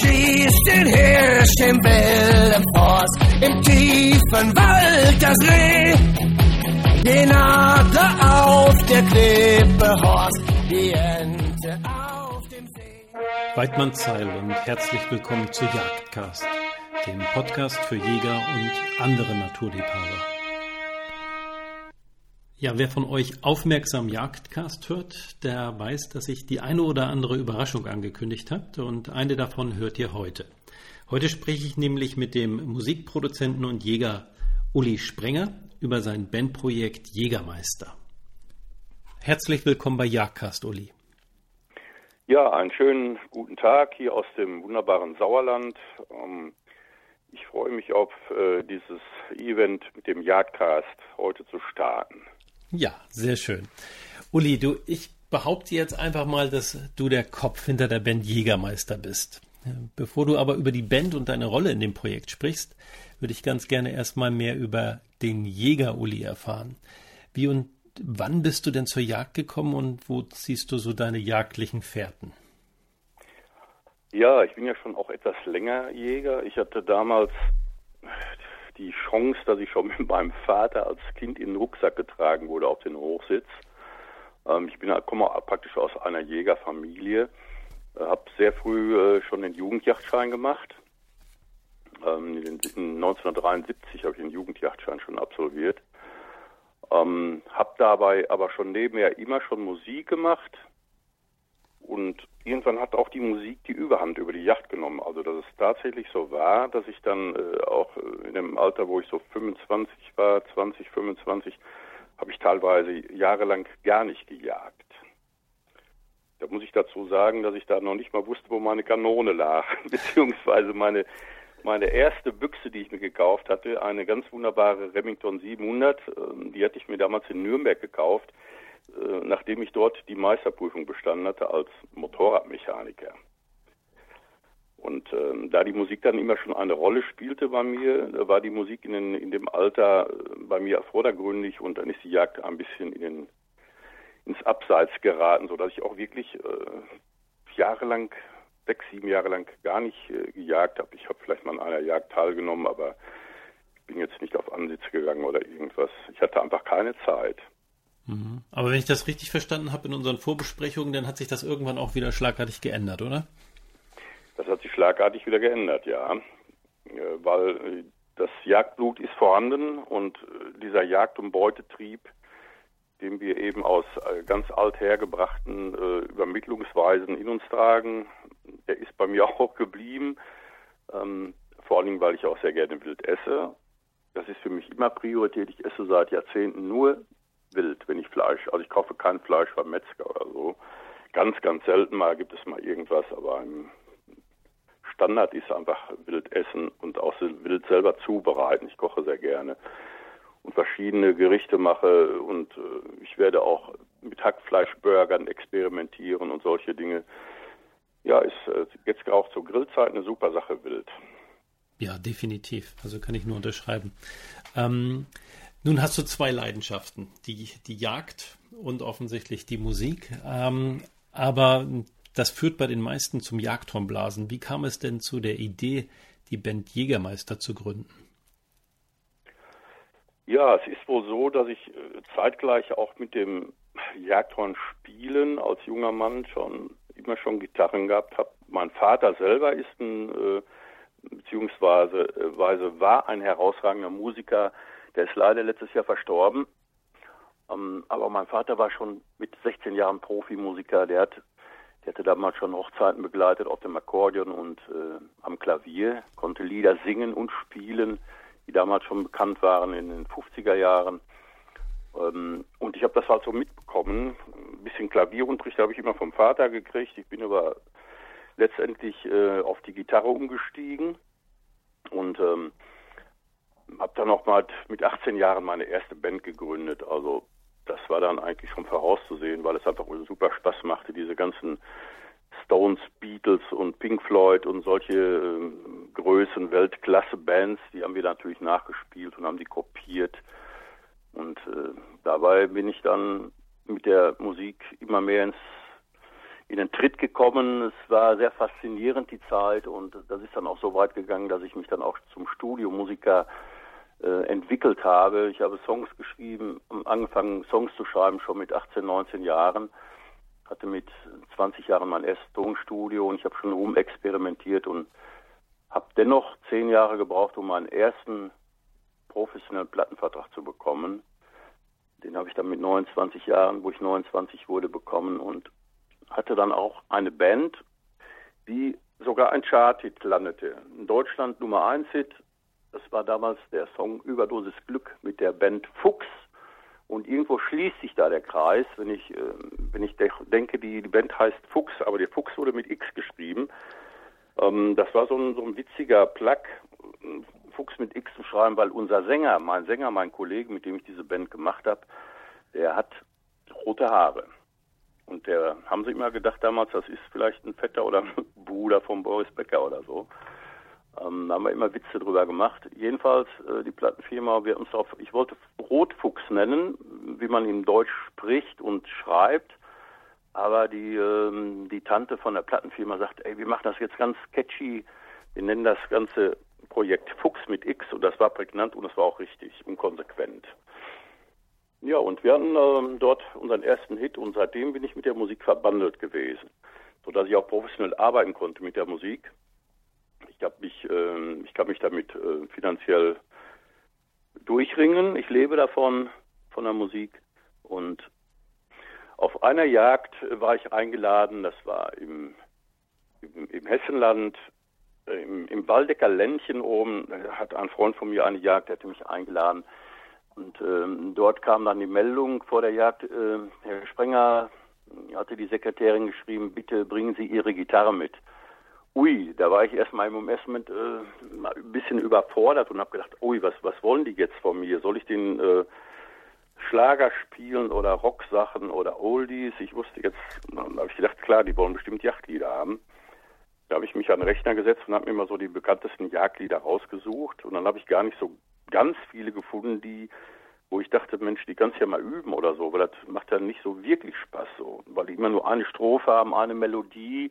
schießt den Hirsch im wilden Forst, im tiefen Wald das Reh. Den Adler auf der Klippe horst, die Ente auf dem See. Weidmann Zeil und herzlich willkommen zu Jagdcast, dem Podcast für Jäger und andere Naturliebhaber. Ja, wer von euch aufmerksam Jagdcast hört, der weiß, dass ich die eine oder andere Überraschung angekündigt habe und eine davon hört ihr heute. Heute spreche ich nämlich mit dem Musikproduzenten und Jäger Uli Sprenger über sein Bandprojekt Jägermeister. Herzlich willkommen bei Jagdcast, Uli. Ja, einen schönen guten Tag hier aus dem wunderbaren Sauerland. Ähm, ich freue mich auf äh, dieses Event mit dem Jagdcast heute zu starten. Ja, sehr schön. Uli, du, ich behaupte jetzt einfach mal, dass du der Kopf hinter der Band Jägermeister bist. Bevor du aber über die Band und deine Rolle in dem Projekt sprichst, würde ich ganz gerne erstmal mehr über den Jäger Uli erfahren. Wie und wann bist du denn zur Jagd gekommen und wo ziehst du so deine jagdlichen Fährten? Ja, ich bin ja schon auch etwas länger Jäger. Ich hatte damals die Chance, dass ich schon mit meinem Vater als Kind in den Rucksack getragen wurde auf den Hochsitz. Ähm, ich bin, komme praktisch aus einer Jägerfamilie, äh, habe sehr früh äh, schon den Jugendjachtschein gemacht. Ähm, in, in 1973 habe ich den Jugendjachtschein schon absolviert. Ähm, habe dabei aber schon nebenher immer schon Musik gemacht und irgendwann hat auch die Musik die Überhand über die Yacht genommen. Also dass es tatsächlich so war, dass ich dann äh, auch äh, in dem Alter, wo ich so 25 war, 20, 25, habe ich teilweise jahrelang gar nicht gejagt. Da muss ich dazu sagen, dass ich da noch nicht mal wusste, wo meine Kanone lag, beziehungsweise meine meine erste Büchse, die ich mir gekauft hatte, eine ganz wunderbare Remington 700, ähm, die hatte ich mir damals in Nürnberg gekauft nachdem ich dort die Meisterprüfung bestanden hatte als Motorradmechaniker. Und ähm, da die Musik dann immer schon eine Rolle spielte bei mir, war die Musik in, den, in dem Alter äh, bei mir vordergründig und dann ist die Jagd ein bisschen in den, ins Abseits geraten, sodass ich auch wirklich äh, jahrelang, sechs, sieben Jahre lang gar nicht äh, gejagt habe. Ich habe vielleicht mal an einer Jagd teilgenommen, aber bin jetzt nicht auf Ansitz gegangen oder irgendwas. Ich hatte einfach keine Zeit. Aber wenn ich das richtig verstanden habe in unseren Vorbesprechungen, dann hat sich das irgendwann auch wieder schlagartig geändert, oder? Das hat sich schlagartig wieder geändert, ja. Weil äh, das Jagdblut ist vorhanden und äh, dieser Jagd- und Beutetrieb, den wir eben aus äh, ganz althergebrachten Übermittlungsweisen in uns tragen, der ist bei mir auch geblieben. Ähm, vor allen Dingen, weil ich auch sehr gerne wild esse. Das ist für mich immer Priorität. Ich esse seit Jahrzehnten nur wild, wenn ich Fleisch, also ich kaufe kein Fleisch beim Metzger oder so. Ganz, ganz selten mal gibt es mal irgendwas, aber im Standard ist einfach wild essen und auch wild selber zubereiten. Ich koche sehr gerne und verschiedene Gerichte mache und äh, ich werde auch mit Hackfleischburgern experimentieren und solche Dinge. Ja, ist äh, jetzt auch zur Grillzeit eine super Sache wild. Ja, definitiv. Also kann ich nur unterschreiben. Ähm, nun hast du zwei Leidenschaften, die, die Jagd und offensichtlich die Musik. Ähm, aber das führt bei den meisten zum Jagdhornblasen. Wie kam es denn zu der Idee, die Band Jägermeister zu gründen? Ja, es ist wohl so, dass ich äh, zeitgleich auch mit dem Jagdhorn spielen als junger Mann schon immer schon Gitarren gehabt habe. Mein Vater selber ist ein äh, beziehungsweise äh, war ein herausragender Musiker, der ist leider letztes Jahr verstorben. Ähm, aber mein Vater war schon mit 16 Jahren Profimusiker. Der hat, der hatte damals schon Hochzeiten begleitet auf dem Akkordeon und äh, am Klavier, konnte Lieder singen und spielen, die damals schon bekannt waren in den 50er Jahren. Ähm, und ich habe das halt so mitbekommen. Ein bisschen Klavierunterricht habe ich immer vom Vater gekriegt. Ich bin aber letztendlich äh, auf die Gitarre umgestiegen und ähm, habe dann auch mal mit 18 Jahren meine erste Band gegründet. Also das war dann eigentlich schon vorauszusehen, weil es einfach super Spaß machte, diese ganzen Stones, Beatles und Pink Floyd und solche äh, Größen, Weltklasse-Bands, die haben wir natürlich nachgespielt und haben die kopiert. Und äh, dabei bin ich dann mit der Musik immer mehr ins, in den Tritt gekommen. Es war sehr faszinierend die Zeit und das ist dann auch so weit gegangen, dass ich mich dann auch zum Studiomusiker entwickelt habe. Ich habe Songs geschrieben, angefangen Songs zu schreiben schon mit 18, 19 Jahren. Hatte mit 20 Jahren mein erstes Tonstudio und ich habe schon rumexperimentiert und habe dennoch zehn Jahre gebraucht, um meinen ersten professionellen Plattenvertrag zu bekommen. Den habe ich dann mit 29 Jahren, wo ich 29 wurde, bekommen und hatte dann auch eine Band, die sogar ein Chart-Hit landete. In Deutschland Nummer 1 Hit. Das war damals der Song Überdosis Glück mit der Band Fuchs. Und irgendwo schließt sich da der Kreis, wenn ich, äh, wenn ich denke, die, die Band heißt Fuchs, aber der Fuchs wurde mit X geschrieben. Ähm, das war so ein, so ein witziger Plug, Fuchs mit X zu schreiben, weil unser Sänger, mein Sänger, mein Kollege, mit dem ich diese Band gemacht habe, der hat rote Haare. Und der haben sie immer gedacht damals, das ist vielleicht ein Vetter oder ein Bruder von Boris Becker oder so. Ähm, da haben wir immer Witze drüber gemacht. Jedenfalls, äh, die Plattenfirma, wir uns auf, ich wollte Rotfuchs nennen, wie man in Deutsch spricht und schreibt. Aber die, ähm, die Tante von der Plattenfirma sagt, ey, wir machen das jetzt ganz catchy. Wir nennen das ganze Projekt Fuchs mit X und das war prägnant und das war auch richtig und konsequent. Ja, und wir hatten ähm, dort unseren ersten Hit und seitdem bin ich mit der Musik verbandelt gewesen, sodass ich auch professionell arbeiten konnte mit der Musik. Ich, hab mich, äh, ich kann mich damit äh, finanziell durchringen. Ich lebe davon, von der Musik. Und auf einer Jagd war ich eingeladen, das war im, im, im Hessenland, äh, im, im Waldecker Ländchen oben, hat ein Freund von mir eine Jagd, der hatte mich eingeladen. Und ähm, dort kam dann die Meldung vor der Jagd, äh, Herr Sprenger hatte die Sekretärin geschrieben, bitte bringen Sie Ihre Gitarre mit. Ui, da war ich erstmal im Moment äh, ein bisschen überfordert und habe gedacht, ui, was, was wollen die jetzt von mir? Soll ich den äh, Schlager spielen oder Rocksachen oder Oldies? Ich wusste jetzt, dann habe ich gedacht, klar, die wollen bestimmt Jagdlieder haben. Da habe ich mich an den Rechner gesetzt und habe mir immer so die bekanntesten Jagdlieder rausgesucht und dann habe ich gar nicht so ganz viele gefunden, die, wo ich dachte, Mensch, die kannst du ja mal üben oder so, weil das macht ja nicht so wirklich Spaß so, weil die immer nur eine Strophe haben, eine Melodie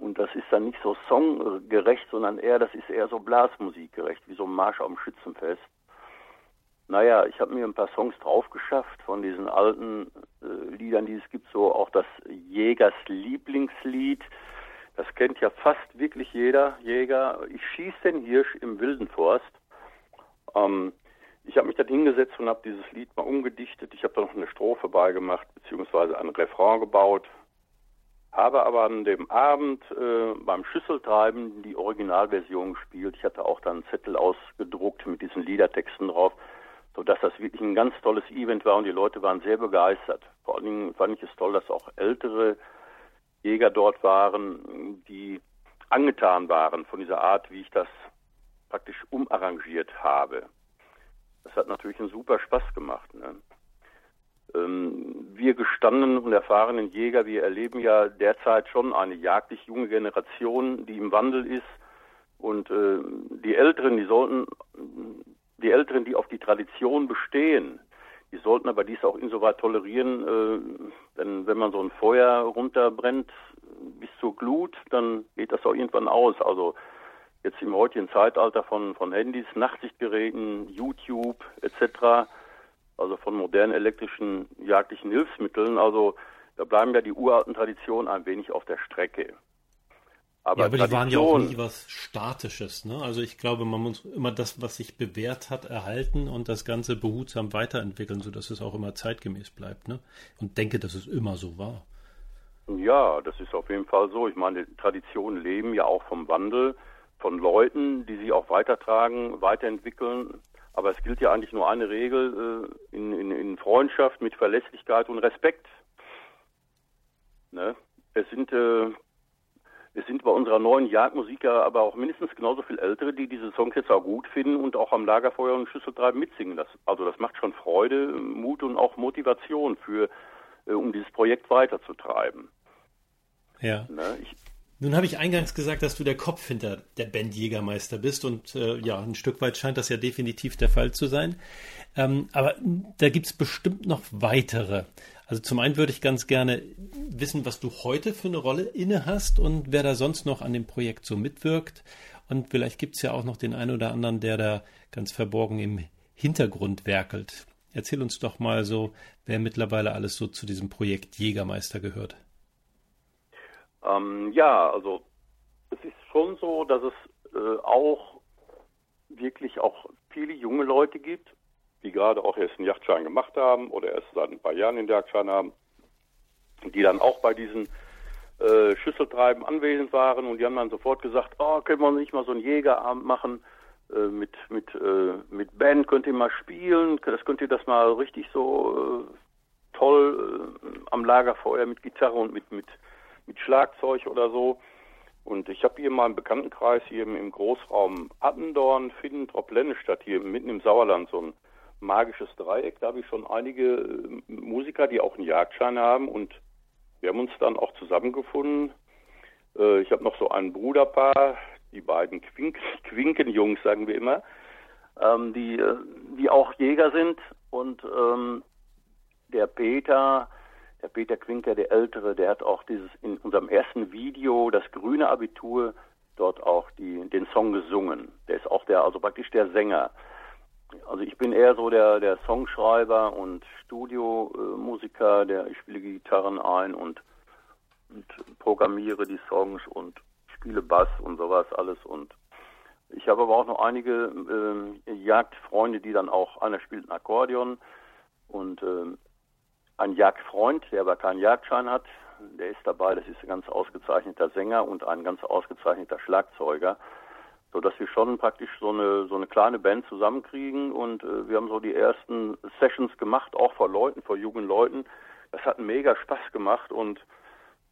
und das ist dann nicht so songgerecht, sondern eher, das ist eher so Blasmusikgerecht, wie so ein Marsch am Schützenfest. Naja, ich habe mir ein paar Songs drauf geschafft von diesen alten äh, Liedern, die es gibt, so auch das Jägers Lieblingslied. Das kennt ja fast wirklich jeder Jäger. Ich schieß den Hirsch im wilden Forst. Ähm, ich habe mich dann hingesetzt und habe dieses Lied mal umgedichtet. Ich habe da noch eine Strophe beigemacht, beziehungsweise ein Refrain gebaut. Habe aber an dem Abend äh, beim Schüsseltreiben die Originalversion gespielt. Ich hatte auch dann einen Zettel ausgedruckt mit diesen Liedertexten drauf, sodass das wirklich ein ganz tolles Event war und die Leute waren sehr begeistert. Vor allen Dingen fand ich es toll, dass auch ältere Jäger dort waren, die angetan waren von dieser Art, wie ich das praktisch umarrangiert habe. Das hat natürlich einen super Spaß gemacht. Ne? Ähm, wir gestandenen und erfahrenen Jäger, wir erleben ja derzeit schon eine jagdlich junge Generation, die im Wandel ist. Und äh, die Älteren, die sollten, die Älteren, die auf die Tradition bestehen, die sollten aber dies auch insoweit tolerieren, äh, denn wenn man so ein Feuer runterbrennt bis zur Glut, dann geht das auch irgendwann aus. Also jetzt im heutigen Zeitalter von, von Handys, Nachtsichtgeräten, YouTube etc., also von modernen elektrischen jagdlichen Hilfsmitteln, also da bleiben ja die uralten Traditionen ein wenig auf der Strecke. Aber, ja, aber die waren ja auch nie was Statisches. Ne? Also ich glaube, man muss immer das, was sich bewährt hat, erhalten und das Ganze behutsam weiterentwickeln, sodass es auch immer zeitgemäß bleibt. Ne? Und denke, dass es immer so war. Ja, das ist auf jeden Fall so. Ich meine, Traditionen leben ja auch vom Wandel von Leuten, die sie auch weitertragen, weiterentwickeln. Aber es gilt ja eigentlich nur eine Regel äh, in, in, in, Freundschaft mit Verlässlichkeit und Respekt. Ne? Es sind äh, es sind bei unserer neuen Jagdmusik ja aber auch mindestens genauso viel Ältere, die diese Songs jetzt auch gut finden und auch am Lagerfeuer und Schüsseltreiben mitsingen. Das, also das macht schon Freude, Mut und auch Motivation für, äh, um dieses Projekt weiterzutreiben. Ja. Ne? Ich, Nun habe ich eingangs gesagt, dass du der Kopf hinter der Band Jägermeister bist und äh, ja, ein Stück weit scheint das ja definitiv der Fall zu sein. Ähm, aber da gibt es bestimmt noch weitere. Also zum einen würde ich ganz gerne wissen, was du heute für eine Rolle inne hast und wer da sonst noch an dem Projekt so mitwirkt. Und vielleicht gibt es ja auch noch den einen oder anderen, der da ganz verborgen im Hintergrund werkelt. Erzähl uns doch mal so, wer mittlerweile alles so zu diesem Projekt Jägermeister gehört. Ähm, ja, also es ist schon so, dass es äh, auch wirklich auch viele junge Leute gibt, die gerade auch erst einen Yachtschein gemacht haben oder erst seit ein paar Jahren den Jagdschein haben, die dann auch bei diesen äh, Schüsseltreiben anwesend waren und die haben dann sofort gesagt, oh, können wir nicht mal so einen Jägerabend machen äh, mit mit äh, mit Band, könnt ihr mal spielen, das könnt ihr das mal richtig so äh, toll äh, am Lagerfeuer mit Gitarre und mit mit mit Schlagzeug oder so. Und ich habe hier mal im Bekanntenkreis hier im, Großraum Attendorn, Finnentrop, Lennestadt hier mitten im Sauerland so ein magisches Dreieck. Da habe ich schon einige äh, Musiker, die auch einen Jagdschein haben und wir haben uns dann auch zusammengefunden. Äh, ich habe noch so ein Bruderpaar, die beiden Quink Quinkenjungs, sagen wir immer, ähm, die, äh, die auch Jäger sind und ähm, der Peter, der Peter Quinker, der Ältere, der hat auch dieses in unserem ersten Video, das grüne Abitur, dort auch die, den Song gesungen. Der ist auch der, also praktisch der Sänger. Also ich bin eher so der, der Songschreiber und Studiomusiker, der ich spiele Gitarren ein und, und programmiere die Songs und spiele Bass und sowas alles und ich habe aber auch noch einige äh, Jagdfreunde, die dann auch, einer spielt ein Akkordeon und äh, ein Jagdfreund, der aber keinen Jagdschein hat, der ist dabei, das ist ein ganz ausgezeichneter Sänger und ein ganz ausgezeichneter Schlagzeuger, so dass wir schon praktisch so eine so eine kleine Band zusammenkriegen und äh, wir haben so die ersten Sessions gemacht, auch vor Leuten, vor jungen Leuten. Das hat mega Spaß gemacht und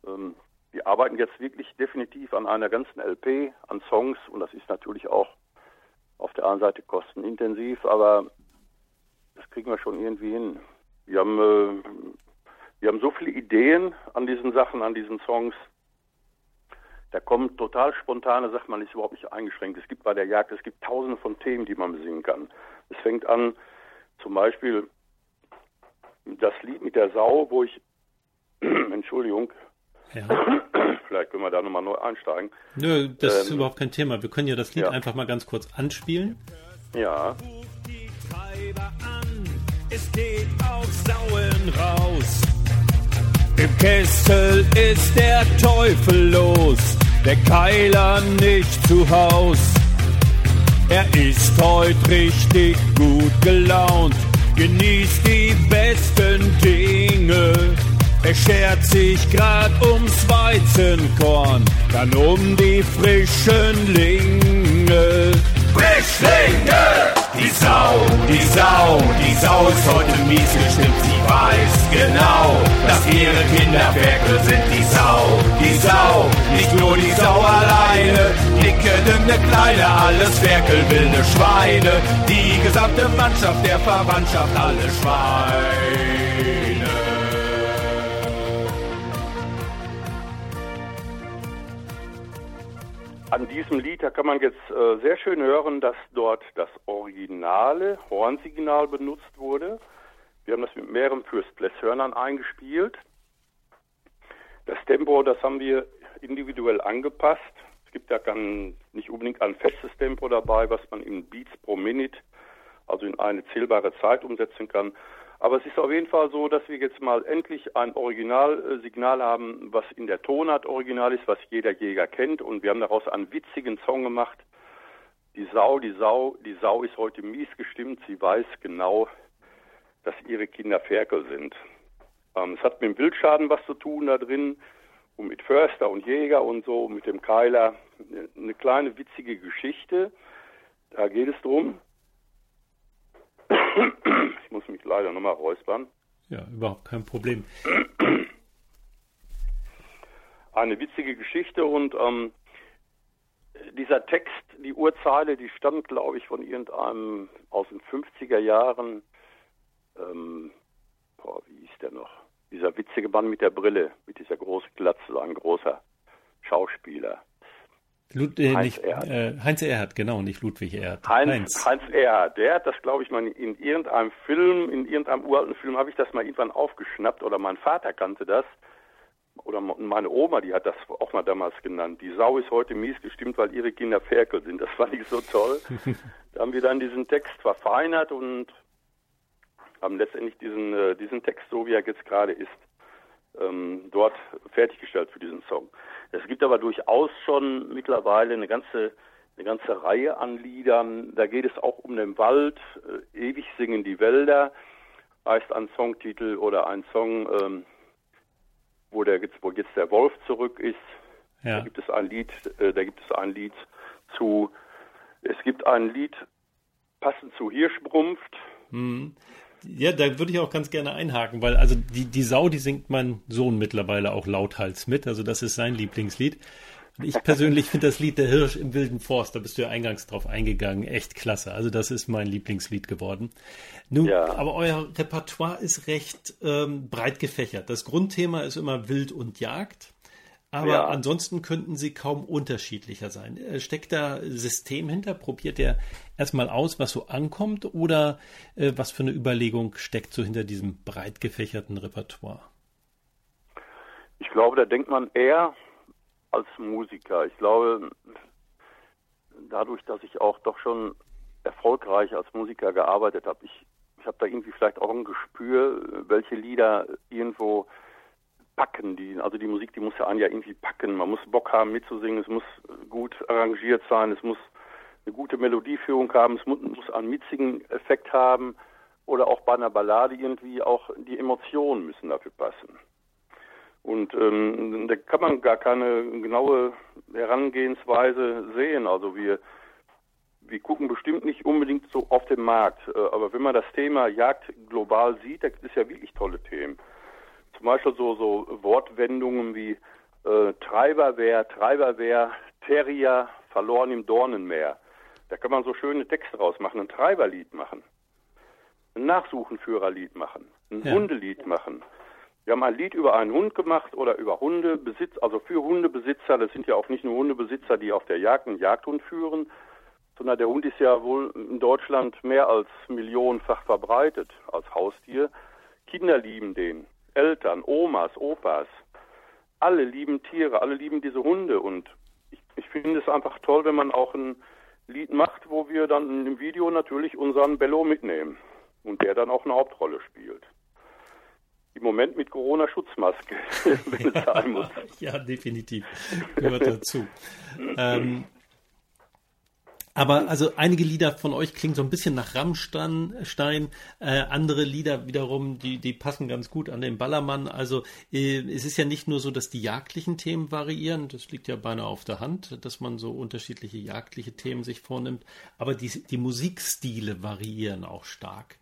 ähm, wir arbeiten jetzt wirklich definitiv an einer ganzen LP, an Songs und das ist natürlich auch auf der einen Seite kostenintensiv, aber das kriegen wir schon irgendwie hin. Wir haben, äh, wir haben so viele Ideen an diesen Sachen, an diesen Songs. Da kommen total spontane Sachen, man ist überhaupt nicht eingeschränkt. Es gibt bei der Jagd, es gibt tausende von Themen, die man besingen kann. Es fängt an, zum Beispiel das Lied mit der Sau, wo ich, Entschuldigung, ja. vielleicht können wir da nochmal neu einsteigen. Nö, das ähm, ist überhaupt kein Thema. Wir können ja das Lied ja. einfach mal ganz kurz anspielen. Ja es geht auf Sauen raus. Im Kessel ist der Teufel los, der Keiler nicht zu Haus. Er ist heut richtig gut gelaunt, genießt die besten Dinge. Er schert sich grad ums Weizenkorn, dann um die frischen Linge. Frischlinge! Die Sau, die Sau, die Sau ist heute mies gestimmt. Sie weiß genau, dass ihre Kinder Ferkel sind. Die Sau, die Sau, nicht nur die Sau alleine. Dicke, dünne, kleine, alles Ferkel, wilde Schweine. Die gesamte Mannschaft der Verwandtschaft, alle Schweine. An diesem Lied, da kann man jetzt äh, sehr schön hören, dass dort das originale Hornsignal benutzt wurde. Wir haben das mit mehreren Fürstbläshörnern eingespielt. Das Tempo, das haben wir individuell angepasst. Es gibt ja kein, nicht unbedingt ein festes Tempo dabei, was man in Beats pro Minute, also in eine zählbare Zeit umsetzen kann. Aber es ist auf jeden Fall so, dass wir jetzt mal endlich ein Originalsignal haben, was in der Tonart original ist, was jeder Jäger kennt. Und wir haben daraus einen witzigen Song gemacht. Die Sau, die Sau, die Sau ist heute mies gestimmt. Sie weiß genau, dass ihre Kinder Ferkel sind. Ähm, es hat mit dem Wildschaden was zu tun da drin und mit Förster und Jäger und so, mit dem Keiler. Eine kleine witzige Geschichte. Da geht es drum, ich muss mich leider nochmal räuspern. Ja, überhaupt kein Problem. Eine witzige Geschichte und ähm, dieser Text, die Urzeile, die stammt, glaube ich, von irgendeinem aus den 50er Jahren. Ähm, boah, wie hieß der noch? Dieser witzige Mann mit der Brille, mit dieser großen Glatze, ein großer Schauspieler. Lud, äh, Heinz, nicht, Erhard. Äh, Heinz Erhard, genau, nicht Ludwig Erhard. Heinz, Heinz. Heinz Erhard, der hat das, glaube ich, mal in irgendeinem Film, in irgendeinem uralten Film habe ich das mal irgendwann aufgeschnappt oder mein Vater kannte das. Oder meine Oma, die hat das auch mal damals genannt. Die Sau ist heute mies gestimmt, weil ihre Kinder Ferkel sind. Das fand ich so toll. da haben wir dann diesen Text verfeinert und haben letztendlich diesen, äh, diesen Text, so wie er jetzt gerade ist, ähm, dort fertiggestellt für diesen Song. Es gibt aber durchaus schon mittlerweile eine ganze eine ganze Reihe an Liedern. Da geht es auch um den Wald. Äh, ewig singen die Wälder heißt ein Songtitel oder ein Song, ähm, wo, der, wo jetzt der Wolf zurück ist. Ja. Da gibt es ein Lied, äh, da gibt es ein Lied zu, es gibt ein Lied passend zu Hirschbrumpft. Mhm. Ja, da würde ich auch ganz gerne einhaken, weil also die, die Sau, die singt mein Sohn mittlerweile auch lauthals mit. Also das ist sein Lieblingslied. Und ich persönlich finde das Lied Der Hirsch im wilden Forst, da bist du ja eingangs drauf eingegangen, echt klasse. Also das ist mein Lieblingslied geworden. Nun, ja. aber euer Repertoire ist recht ähm, breit gefächert. Das Grundthema ist immer Wild und Jagd. Aber ja. ansonsten könnten sie kaum unterschiedlicher sein. Äh, steckt da System hinter? Probiert er erstmal aus, was so ankommt? Oder äh, was für eine Überlegung steckt so hinter diesem breit gefächerten Repertoire? Ich glaube, da denkt man eher als Musiker. Ich glaube, dadurch, dass ich auch doch schon erfolgreich als Musiker gearbeitet habe, ich, ich habe da irgendwie vielleicht auch ein Gespür, welche Lieder irgendwo packen. Die, also die Musik, die muss ja einen ja irgendwie packen. Man muss Bock haben mitzusingen, es muss gut arrangiert sein, es muss eine gute Melodieführung haben, es muss, muss einen mitzigen Effekt haben oder auch bei einer Ballade irgendwie auch die Emotionen müssen dafür passen. Und ähm, da kann man gar keine genaue Herangehensweise sehen. Also wir, wir gucken bestimmt nicht unbedingt so auf den Markt. Äh, aber wenn man das Thema Jagd global sieht, da gibt es ja wirklich tolle Themen. Zum Beispiel so, so Wortwendungen wie äh, Treiberwehr, Treiberwehr, Terrier, verloren im Dornenmeer. Da kann man so schöne Texte rausmachen, ein Treiberlied machen, ein Nachsuchenführerlied machen, ein ja. Hundelied machen. Wir haben ein Lied über einen Hund gemacht oder über Hundebesitz, also für Hundebesitzer. Das sind ja auch nicht nur Hundebesitzer, die auf der Jagd einen Jagdhund führen, sondern der Hund ist ja wohl in Deutschland mehr als millionenfach verbreitet als Haustier. Kinder lieben den. Eltern, Omas, Opas, alle lieben Tiere, alle lieben diese Hunde und ich, ich finde es einfach toll, wenn man auch ein Lied macht, wo wir dann im Video natürlich unseren Bello mitnehmen und der dann auch eine Hauptrolle spielt. Im Moment mit Corona-Schutzmaske, wenn es sein muss. Ja, definitiv. Gehört dazu. ähm, aber also einige Lieder von euch klingen so ein bisschen nach Rammstein, äh, andere Lieder wiederum, die, die passen ganz gut an den Ballermann. Also äh, es ist ja nicht nur so, dass die jagdlichen Themen variieren, das liegt ja beinahe auf der Hand, dass man so unterschiedliche jagdliche Themen sich vornimmt, aber die, die Musikstile variieren auch stark.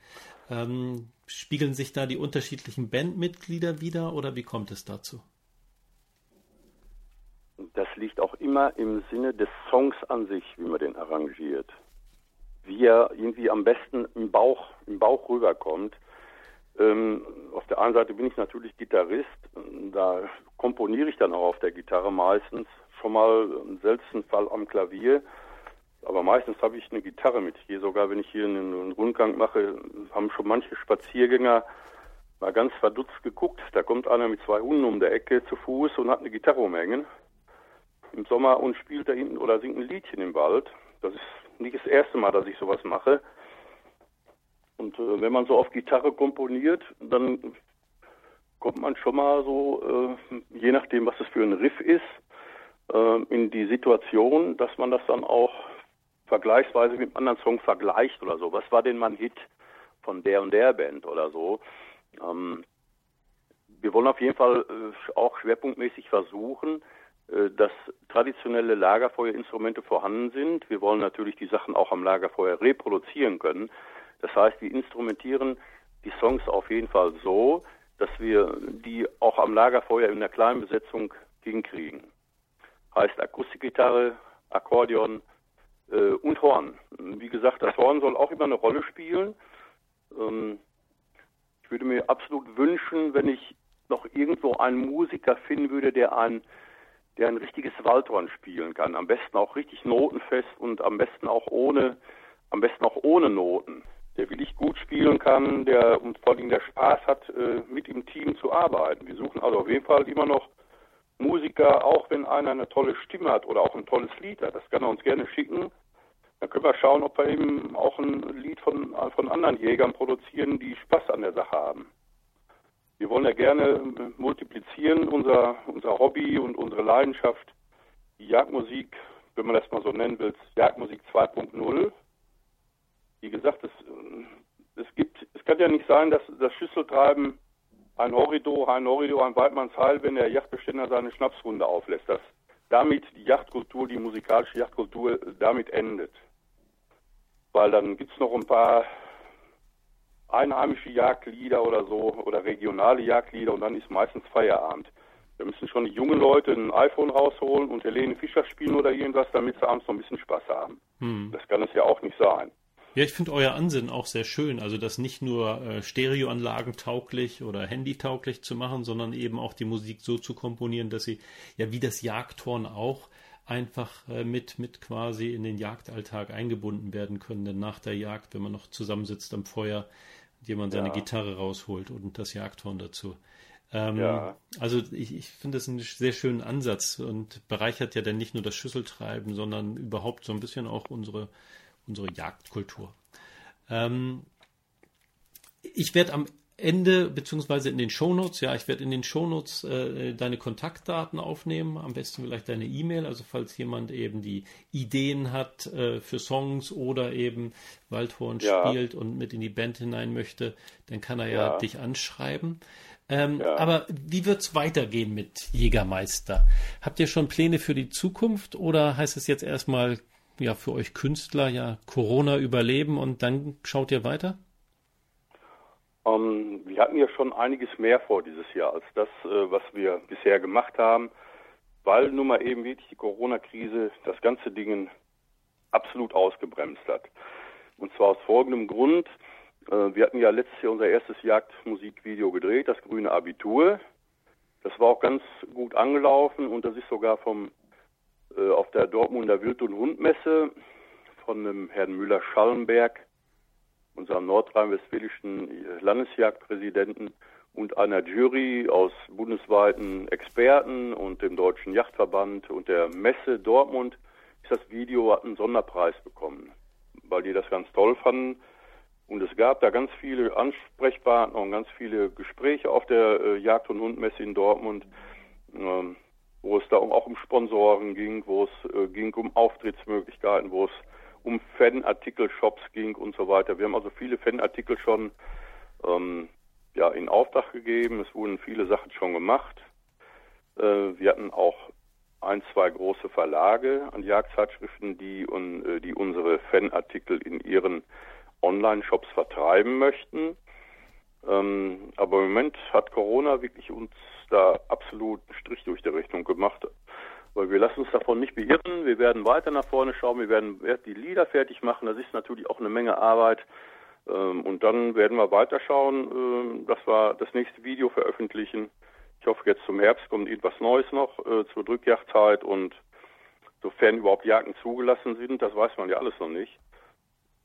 Ähm, spiegeln sich da die unterschiedlichen Bandmitglieder wieder oder wie kommt es dazu? Das immer im Sinne des Songs an sich, wie man den arrangiert. Wie er irgendwie am besten im Bauch, im Bauch rüberkommt. Ähm, auf der einen Seite bin ich natürlich Gitarrist, da komponiere ich dann auch auf der Gitarre meistens, schon mal im seltensten Fall am Klavier, aber meistens habe ich eine Gitarre mit. Hier sogar, wenn ich hier einen, Rundgang mache, haben schon manche Spaziergänger mal ganz verdutzt geguckt. Da kommt einer mit zwei Hunden um der Ecke zu Fuß und hat eine Gitarre umhängen im Sommer und spielt da hinten oder singt ein Liedchen im Wald. Das ist nicht das erste Mal, dass ich sowas mache. Und äh, wenn man so auf Gitarre komponiert, dann kommt man schon mal so, äh, je nachdem, was es für ein Riff ist, äh, in die Situation, dass man das dann auch vergleichsweise mit einem anderen Song vergleicht oder so. Was war denn mein Hit von der und der Band oder so? Ähm, wir wollen auf jeden Fall äh, auch schwerpunktmäßig versuchen, dass traditionelle Lagerfeuerinstrumente vorhanden sind. Wir wollen natürlich die Sachen auch am Lagerfeuer reproduzieren können. Das heißt, wir instrumentieren die Songs auf jeden Fall so, dass wir die auch am Lagerfeuer in einer kleinen Besetzung hinkriegen. Heißt Akustikgitarre, Akkordeon äh, und Horn. Wie gesagt, das Horn soll auch immer eine Rolle spielen. Ähm, ich würde mir absolut wünschen, wenn ich noch irgendwo einen Musiker finden würde, der ein der ein richtiges Waldhorn spielen kann. Am besten auch richtig notenfest und am besten auch ohne, am besten auch ohne Noten. Der wirklich gut spielen kann, der und vor allem der Spaß hat, äh, mit im Team zu arbeiten. Wir suchen also auf jeden Fall immer noch Musiker, auch wenn einer eine tolle Stimme hat oder auch ein tolles Lied hat. Das kann er uns gerne schicken. Dann können wir schauen, ob wir eben auch ein Lied von, von anderen Jägern produzieren, die Spaß an der Sache haben. Wir wollen ja gerne multiplizieren, unser, unser Hobby und unsere Leidenschaft, die Jagdmusik, wenn man das mal so nennen will, Jagdmusik 2.0. Wie gesagt, es, es gibt, es kann ja nicht sein, dass das Schüsseltreiben ein Horridor, ein Horridor, ein Weidmannsheil, wenn der Yachtbeständer seine Schnapsrunde auflässt, dass damit die Yachtkultur, die musikalische Yachtkultur damit endet. Weil dann gibt es noch ein paar einheimische Jagdlieder oder so oder regionale Jagdlieder und dann ist meistens Feierabend. Wir müssen schon die jungen Leute ein iPhone rausholen und Helene Fischer spielen oder irgendwas, damit sie abends noch ein bisschen Spaß haben. Hm. Das kann es ja auch nicht sein. Ja, ich finde euer Ansinnen auch sehr schön. Also das nicht nur äh, Stereoanlagen tauglich oder Handy tauglich zu machen, sondern eben auch die Musik so zu komponieren, dass sie ja wie das Jagdhorn auch einfach äh, mit, mit quasi in den Jagdalltag eingebunden werden können. Denn nach der Jagd, wenn man noch zusammensitzt am Feuer, jemand seine ja. Gitarre rausholt und das Jagdhorn dazu. Ähm, ja. Also ich, ich finde das einen sehr schönen Ansatz und bereichert ja dann nicht nur das Schüsseltreiben, sondern überhaupt so ein bisschen auch unsere, unsere Jagdkultur. Ähm, ich werde am Ende, beziehungsweise in den Shownotes, ja, ich werde in den Shownotes äh, deine Kontaktdaten aufnehmen, am besten vielleicht deine E-Mail, also falls jemand eben die Ideen hat äh, für Songs oder eben Waldhorn ja. spielt und mit in die Band hinein möchte, dann kann er ja, ja dich anschreiben. Ähm, ja. Aber wie wird es weitergehen mit Jägermeister? Habt ihr schon Pläne für die Zukunft oder heißt es jetzt erstmal ja für euch Künstler ja Corona überleben und dann schaut ihr weiter? Ähm, wir hatten ja schon einiges mehr vor dieses Jahr als das, äh, was wir bisher gemacht haben, weil nun mal eben wirklich die Corona-Krise das ganze Ding absolut ausgebremst hat. Und zwar aus folgendem Grund. Äh, wir hatten ja letztes Jahr unser erstes Jagdmusikvideo gedreht, das grüne Abitur. Das war auch ganz gut angelaufen und das ist sogar vom äh, auf der Dortmunder Wild- und Hundmesse von dem Herrn Müller-Schallenberg unserem nordrhein-westfälischen Landesjagdpräsidenten und einer Jury aus bundesweiten Experten und dem Deutschen Yachtverband und der Messe Dortmund ist das Video hat einen Sonderpreis bekommen, weil die das ganz toll fanden. Und es gab da ganz viele Ansprechpartner und ganz viele Gespräche auf der äh, Jagd- und Hundmesse in Dortmund, ähm, wo es da auch um Sponsoren ging, wo es äh, ging um Auftrittsmöglichkeiten, wo es um Fanartikel-Shops ging und so weiter. Wir haben also viele Fanartikel schon ähm, ja, in Auftrag gegeben. Es wurden viele Sachen schon gemacht. Äh, wir hatten auch ein, zwei große Verlage an Jagdzeitschriften, die, un, äh, die unsere Fanartikel in ihren Online-Shops vertreiben möchten. Ähm, aber im Moment hat Corona wirklich uns da absolut einen Strich durch die Rechnung gemacht. Weil wir lassen uns davon nicht beirren. Wir werden weiter nach vorne schauen. Wir werden die Lieder fertig machen. Das ist natürlich auch eine Menge Arbeit. Ähm, und dann werden wir weiterschauen, ähm, dass wir das nächste Video veröffentlichen. Ich hoffe, jetzt zum Herbst kommt etwas Neues noch äh, zur Drückjagdzeit und sofern überhaupt Jagden zugelassen sind, das weiß man ja alles noch nicht.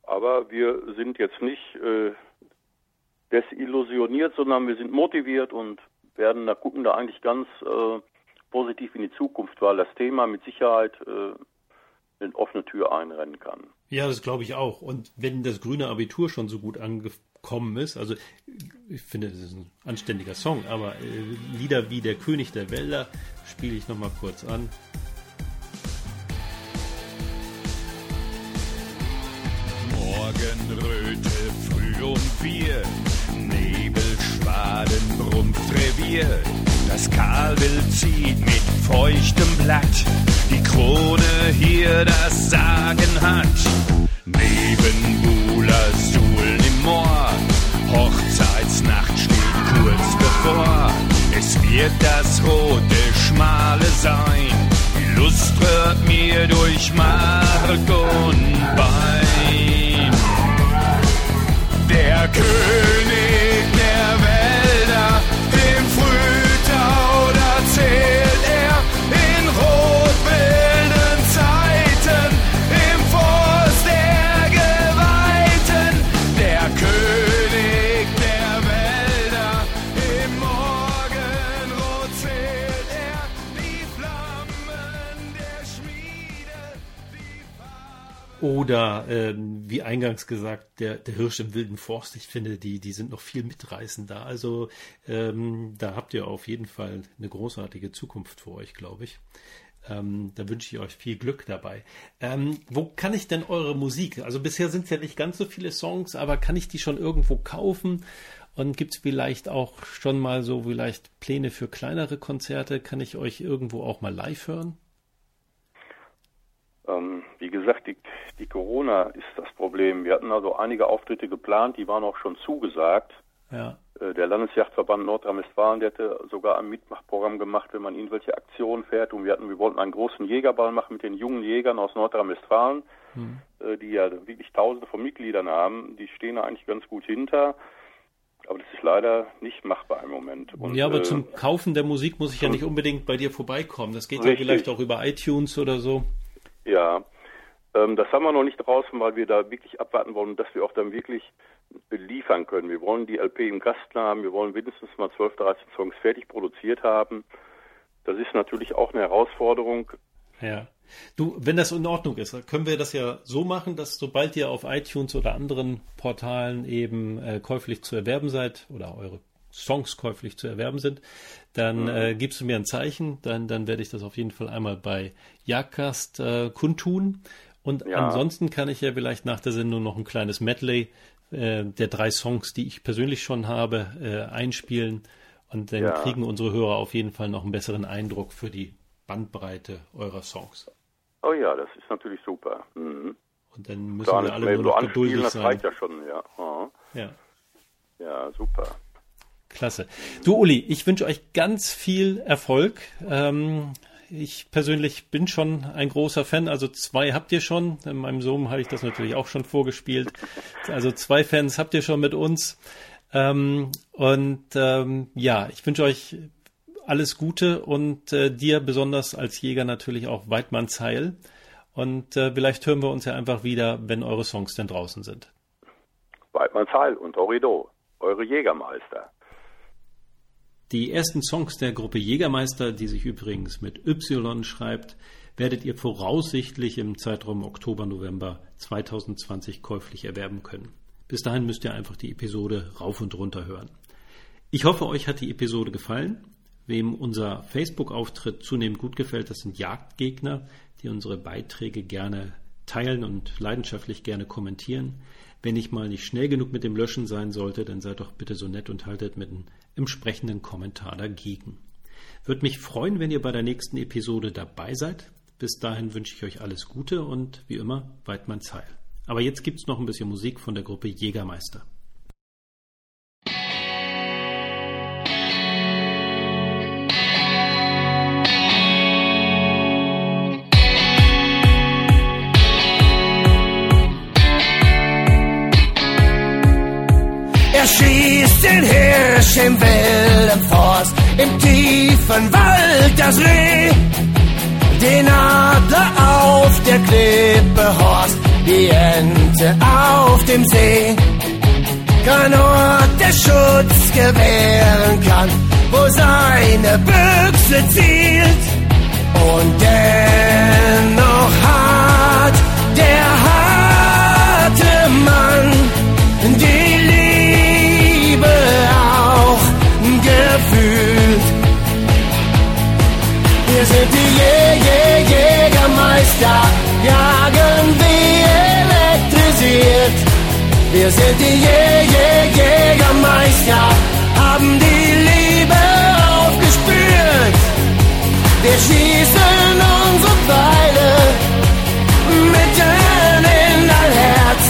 Aber wir sind jetzt nicht äh, desillusioniert, sondern wir sind motiviert und werden da gucken da eigentlich ganz äh, positiv in die Zukunft, weil das Thema mit Sicherheit äh, eine offene Tür einrennen kann. Ja, das glaube ich auch. Und wenn das grüne Abitur schon so gut angekommen ist, also ich finde, es ist ein anständiger Song, aber äh, Lieder wie Der König der Wälder spiele ich nochmal kurz an. Morgenröte früh um vier, Nebelschwaden brummt Revier. Das Kahlwild zieht mit feuchtem Blatt, die Krone hier das Sagen hat. Neben Buhler Suhlen im Moor, Hochzeitsnacht steht kurz bevor. Es wird das rote Schmale sein, die Lust rührt mir durch Mark und Bein. Der König Oder ähm, wie eingangs gesagt, der, der Hirsch im wilden Forst, ich finde, die, die sind noch viel mitreißender. Also ähm, da habt ihr auf jeden Fall eine großartige Zukunft vor euch, glaube ich. Ähm, da wünsche ich euch viel Glück dabei. Ähm, wo kann ich denn eure Musik? Also bisher sind es ja nicht ganz so viele Songs, aber kann ich die schon irgendwo kaufen? Und gibt es vielleicht auch schon mal so vielleicht Pläne für kleinere Konzerte? Kann ich euch irgendwo auch mal live hören? Ähm, wie gesagt, die, die Corona ist das Problem. Wir hatten also einige Auftritte geplant, die waren auch schon zugesagt. Ja. Äh, der Landesjachtverband Nordrhein-Westfalen, der hätte sogar ein Mitmachprogramm gemacht, wenn man irgendwelche Aktionen fährt. Und wir hatten, wir wollten einen großen Jägerball machen mit den jungen Jägern aus Nordrhein-Westfalen, hm. Äh, die ja wirklich Tausende von Mitgliedern haben. Die stehen da eigentlich ganz gut hinter. Aber das ist leider nicht machbar im Moment. Und, ja, aber äh, zum Kaufen der Musik muss ich ja nicht unbedingt bei dir vorbeikommen. Das geht richtig. ja vielleicht auch über iTunes oder so. Ja, ähm, das haben wir noch nicht draußen, weil wir da wirklich abwarten wollen, dass wir auch dann wirklich liefern können. Wir wollen die LP im Kasten haben, wir wollen mindestens mal 12, 13 Songs fertig produziert haben. Das ist natürlich auch eine Herausforderung. Ja. Du, wenn das in Ordnung ist, können wir das ja so machen, dass sobald ihr auf iTunes oder anderen Portalen eben äh, käuflich zu erwerben seid oder eure Songs käuflich zu erwerben sind, dann mhm. äh, gibst du mir ein Zeichen, dann, dann werde ich das auf jeden Fall einmal bei Jagdcast äh, kundtun. Und ja. ansonsten kann ich ja vielleicht nach der Sendung noch ein kleines Medley äh, der drei Songs, die ich persönlich schon habe, äh, einspielen. Und dann ja. kriegen unsere Hörer auf jeden Fall noch einen besseren Eindruck für die Bandbreite eurer Songs. Oh ja, das ist natürlich super. Mhm. Und dann müssen Gar wir alle nur noch geduldig das sein. Das reicht ja schon, ja. Aha. Ja. Ja, super. Klasse. Du, Uli, ich wünsche euch ganz viel Erfolg. Ähm, ich persönlich bin schon ein großer Fan. Also zwei habt ihr schon. In meinem Sohn habe ich das natürlich auch schon vorgespielt. Also zwei Fans habt ihr schon mit uns. Ähm, und ähm, ja, ich wünsche euch alles Gute und äh, dir besonders als Jäger natürlich auch Weidmanns Heil. Und äh, vielleicht hören wir uns ja einfach wieder, wenn eure Songs denn draußen sind. Weidmanns Heil und Horrido, eure Jägermeister. Die ersten Songs der Gruppe Jägermeister, die sich übrigens mit Y schreibt, werdet ihr voraussichtlich im Zeitraum Oktober-November 2020 käuflich erwerben können. Bis dahin müsst ihr einfach die Episode rauf und runter hören. Ich hoffe, euch hat die Episode gefallen. Wem unser Facebook-Auftritt zunehmend gut gefällt, das sind Jagdgegner, die unsere Beiträge gerne teilen und leidenschaftlich gerne kommentieren. Wenn ich mal nicht schnell genug mit dem Löschen sein sollte, dann seid doch bitte so nett und haltet mit einem entsprechenden Kommentar dagegen. Würde mich freuen, wenn ihr bei der nächsten Episode dabei seid. Bis dahin wünsche ich euch alles Gute und wie immer, Weidmanns Heil. Aber jetzt gibt's noch ein bisschen Musik von der Gruppe Jägermeister. Hirsch im wilden Forst, im tiefen Wald das Reh, den Adler auf der Klippe horst, die Ente auf dem See. Kein Ort, der Schutz gewähren kann, wo seine Büchse zielt. Und dennoch hat Wir sind die Jä Jä Jägermeister, haben die Liebe aufgespürt. Wir schießen unsere Pfeile mitten in dein Herz.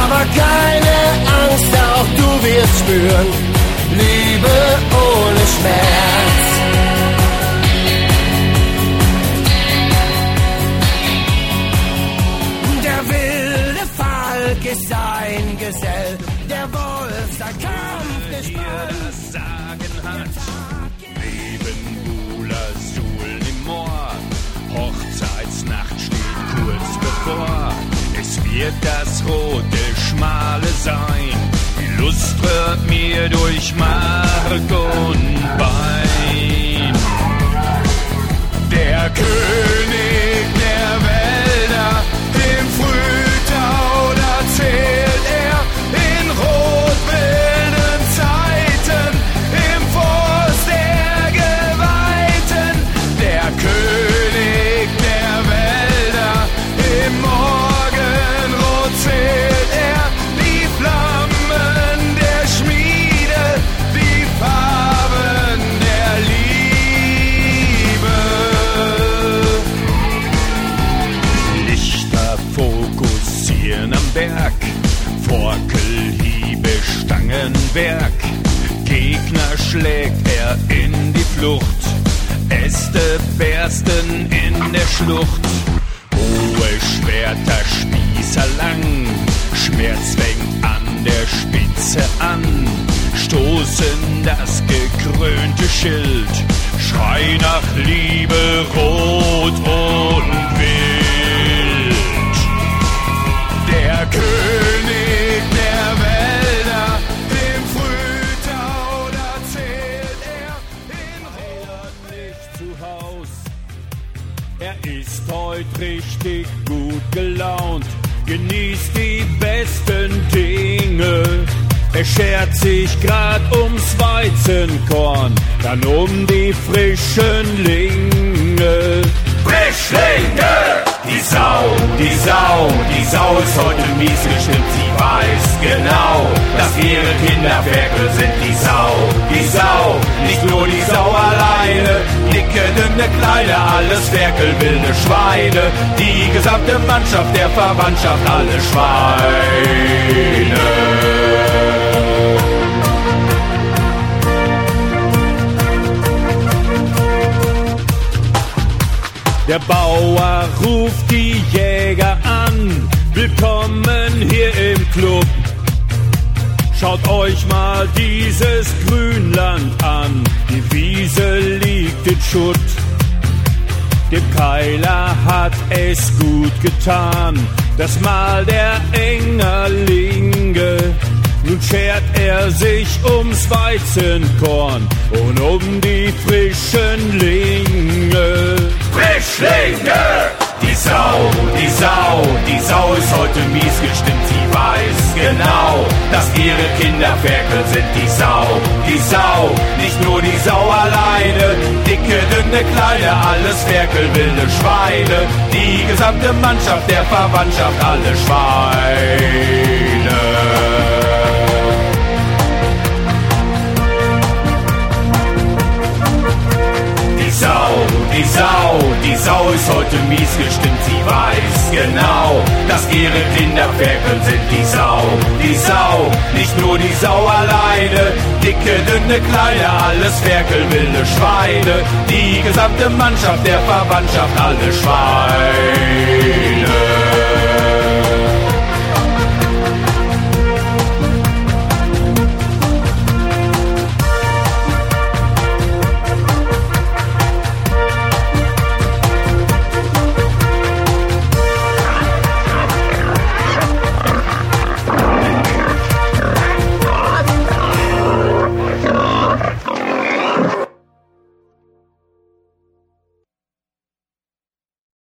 Aber keine Angst, auch du wirst spüren Liebe ohne Schmerz. Sein Gesell, der Wolf sein Kampfgespann. Sagen hat, neben Bula Suhl im Moor, Hochzeitsnacht steht kurz bevor. Es wird das rote Schmale sein Lust rührt mir durch Mark und Bein. Der König der Wälder, dem schlägt er in die Flucht. Äste bersten in der Schlucht. Hohe Schwerter, Spießer lang, Schmerz fängt an der Spitze an. Stoßen das gekrönte Schild, Schrei nach Liebe rot und wild. Der König heute richtig gut gelaunt, genießt die besten Dinge. Er schert sich grad ums Weizenkorn, dann um die frischen Linge. Frischlinge! Die Sau, die Sau, die Sau ist heute mies gestimmt, sie weiß genau, dass ihre Kinderferkel sind die Sau, die Sau, dünne, kleine, alles Ferkel, wilde Schweine, die gesamte Mannschaft der Verwandtschaft, alle Schweine. Der Bauer ruft die Jäger an. Willkommen hier im Club. Schaut euch mal dieses Grünland an. Die Wiese liegt in Schutt. Dem Keiler hat es gut getan. Das Mal der Engerlinge. Nun schert er sich ums Weizenkorn und um die frischen Linge. Frischlinge! Die Sau, die Sau, die Sau ist heute mies gestimmt. Sie weiß genau, dass ihre Kinderferkel sind. Die Sau, die Sau, nicht nur die Sau alleine. Dicke, dünne, kleine, alles Ferkel, wilde Schweine. Die gesamte Mannschaft der Verwandtschaft, alle Schweine. Die Sau, die Sau, die Sau ist heute mies gestimmt. Sie weiß genau, dass ihre Kinderferkel sind. Die Sau, die Sau, nicht nur die Sau alleine. Dicke, dünne, kleine, alles Ferkel, wilde Schweine. Die gesamte Mannschaft der Verwandtschaft, alle Schweine.